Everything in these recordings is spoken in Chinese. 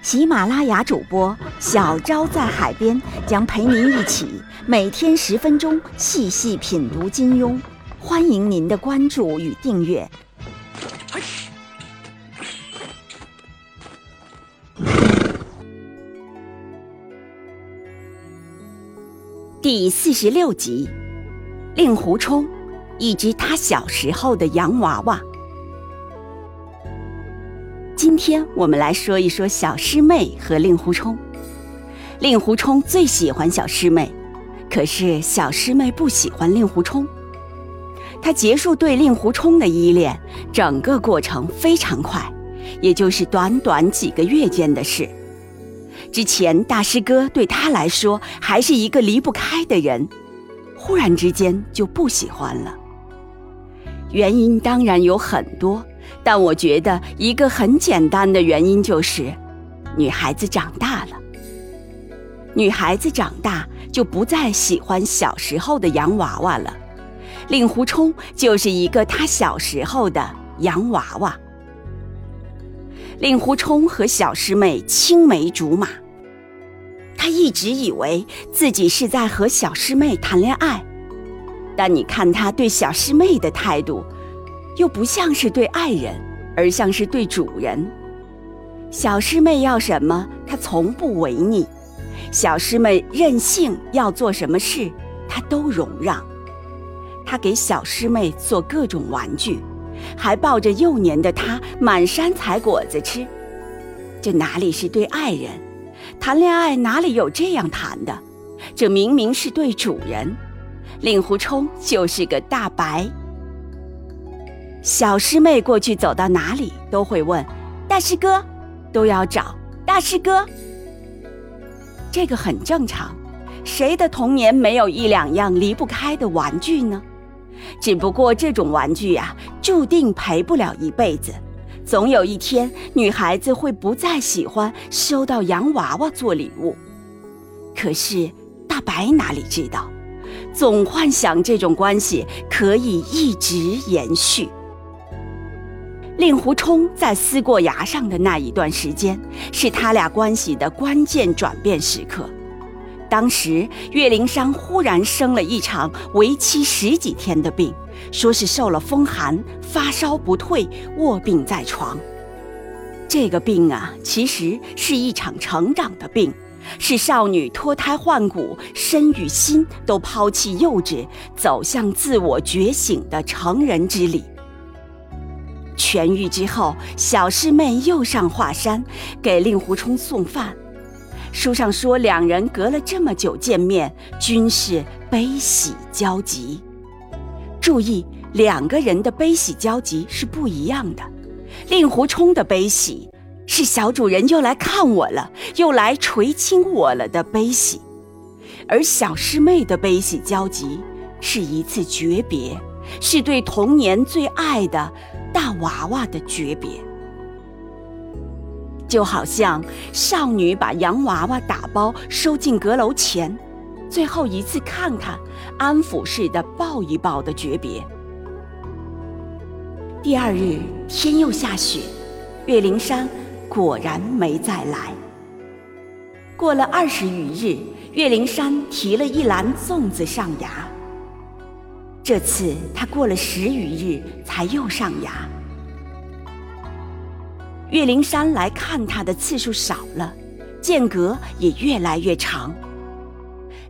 喜马拉雅主播小昭在海边将陪您一起每天十分钟细细品读金庸，欢迎您的关注与订阅。第四十六集，令狐冲，一只他小时候的洋娃娃。今天我们来说一说小师妹和令狐冲。令狐冲最喜欢小师妹，可是小师妹不喜欢令狐冲。他结束对令狐冲的依恋，整个过程非常快，也就是短短几个月间的事。之前大师哥对他来说还是一个离不开的人，忽然之间就不喜欢了。原因当然有很多，但我觉得一个很简单的原因就是，女孩子长大了。女孩子长大就不再喜欢小时候的洋娃娃了，令狐冲就是一个她小时候的洋娃娃。令狐冲和小师妹青梅竹马，他一直以为自己是在和小师妹谈恋爱，但你看他对小师妹的态度，又不像是对爱人，而像是对主人。小师妹要什么，他从不违逆；小师妹任性要做什么事，他都容让。他给小师妹做各种玩具。还抱着幼年的她满山采果子吃，这哪里是对爱人？谈恋爱哪里有这样谈的？这明明是对主人。令狐冲就是个大白。小师妹过去走到哪里都会问：“大师哥”，都要找大师哥。这个很正常，谁的童年没有一两样离不开的玩具呢？只不过这种玩具呀，注定陪不了一辈子。总有一天，女孩子会不再喜欢收到洋娃娃做礼物。可是大白哪里知道，总幻想这种关系可以一直延续。令狐冲在思过崖上的那一段时间，是他俩关系的关键转变时刻。当时岳灵珊忽然生了一场为期十几天的病，说是受了风寒，发烧不退，卧病在床。这个病啊，其实是一场成长的病，是少女脱胎换骨，身与心都抛弃幼稚，走向自我觉醒的成人之礼。痊愈之后，小师妹又上华山，给令狐冲送饭。书上说，两人隔了这么久见面，均是悲喜交集。注意，两个人的悲喜交集是不一样的。令狐冲的悲喜是小主人又来看我了，又来垂青我了的悲喜，而小师妹的悲喜交集是一次诀别，是对童年最爱的大娃娃的诀别。就好像少女把洋娃娃打包收进阁楼前，最后一次看看，安抚似的抱一抱的诀别。第二日天又下雪，岳灵珊果然没再来。过了二十余日，岳灵珊提了一篮粽子上崖。这次他过了十余日才又上崖。岳灵珊来看他的次数少了，间隔也越来越长。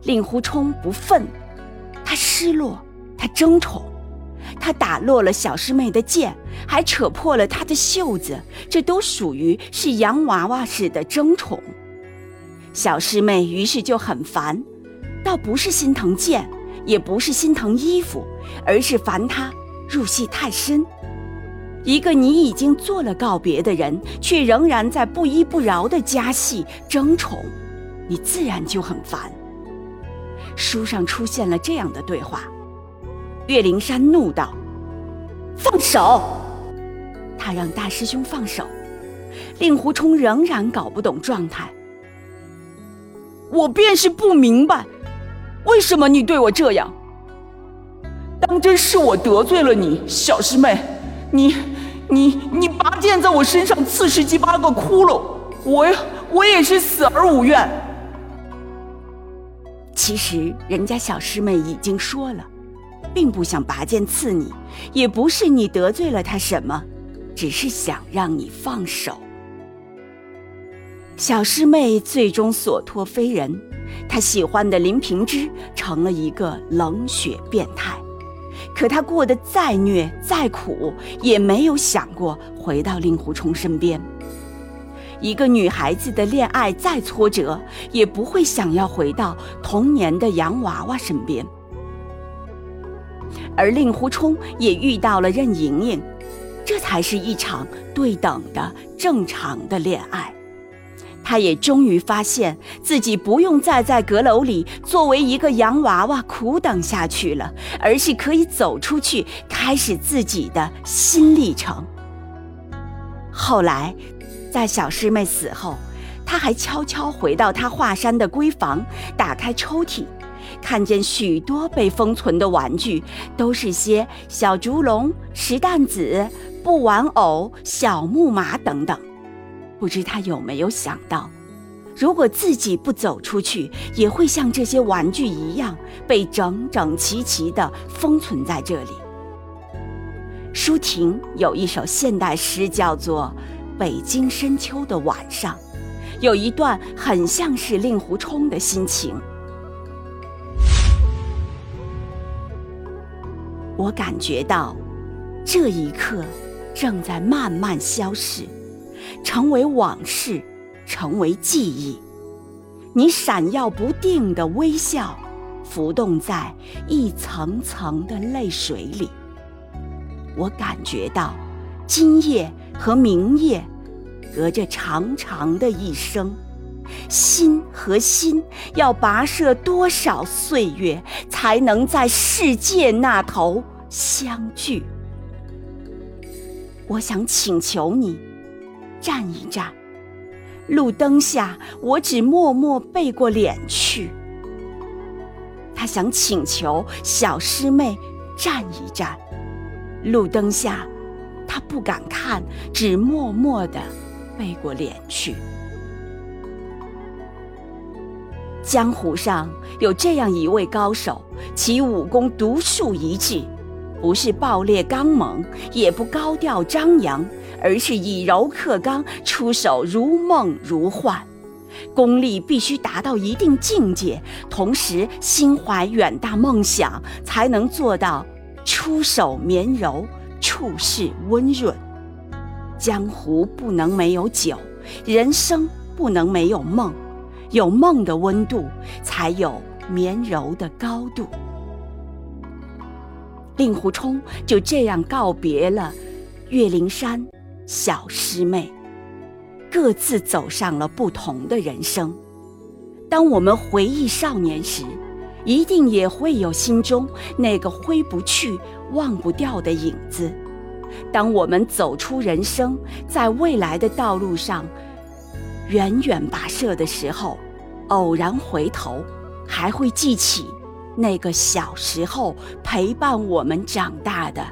令狐冲不忿，他失落，他争宠，他打落了小师妹的剑，还扯破了她的袖子，这都属于是洋娃娃似的争宠。小师妹于是就很烦，倒不是心疼剑，也不是心疼衣服，而是烦他入戏太深。一个你已经做了告别的人，却仍然在不依不饶的加戏争宠，你自然就很烦。书上出现了这样的对话：岳灵珊怒道：“放手！”他让大师兄放手。令狐冲仍然搞不懂状态。我便是不明白，为什么你对我这样？当真是我得罪了你，小师妹？你、你、你拔剑在我身上刺十七八个窟窿，我、我也是死而无怨。其实人家小师妹已经说了，并不想拔剑刺你，也不是你得罪了她什么，只是想让你放手。小师妹最终所托非人，他喜欢的林平之成了一个冷血变态。可他过得再虐再苦，也没有想过回到令狐冲身边。一个女孩子的恋爱再挫折，也不会想要回到童年的洋娃娃身边。而令狐冲也遇到了任盈盈，这才是一场对等的正常的恋爱。他也终于发现自己不用再在阁楼里作为一个洋娃娃苦等下去了，而是可以走出去，开始自己的新历程。后来，在小师妹死后，他还悄悄回到他华山的闺房，打开抽屉，看见许多被封存的玩具，都是些小竹笼、石蛋子、布玩偶、小木马等等。不知他有没有想到，如果自己不走出去，也会像这些玩具一样被整整齐齐地封存在这里。舒婷有一首现代诗，叫做《北京深秋的晚上》，有一段很像是令狐冲的心情。我感觉到，这一刻正在慢慢消逝。成为往事，成为记忆。你闪耀不定的微笑，浮动在一层层的泪水里。我感觉到，今夜和明夜，隔着长长的一生，心和心要跋涉多少岁月，才能在世界那头相聚？我想请求你。站一站，路灯下，我只默默背过脸去。他想请求小师妹站一站，路灯下，他不敢看，只默默地背过脸去。江湖上有这样一位高手，其武功独树一帜，不是暴烈刚猛，也不高调张扬。而是以柔克刚，出手如梦如幻，功力必须达到一定境界，同时心怀远大梦想，才能做到出手绵柔，处事温润。江湖不能没有酒，人生不能没有梦，有梦的温度，才有绵柔的高度。令狐冲就这样告别了岳灵珊。小师妹，各自走上了不同的人生。当我们回忆少年时，一定也会有心中那个挥不去、忘不掉的影子。当我们走出人生，在未来的道路上远远跋涉的时候，偶然回头，还会记起那个小时候陪伴我们长大的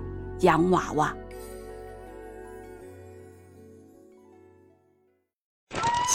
洋娃娃。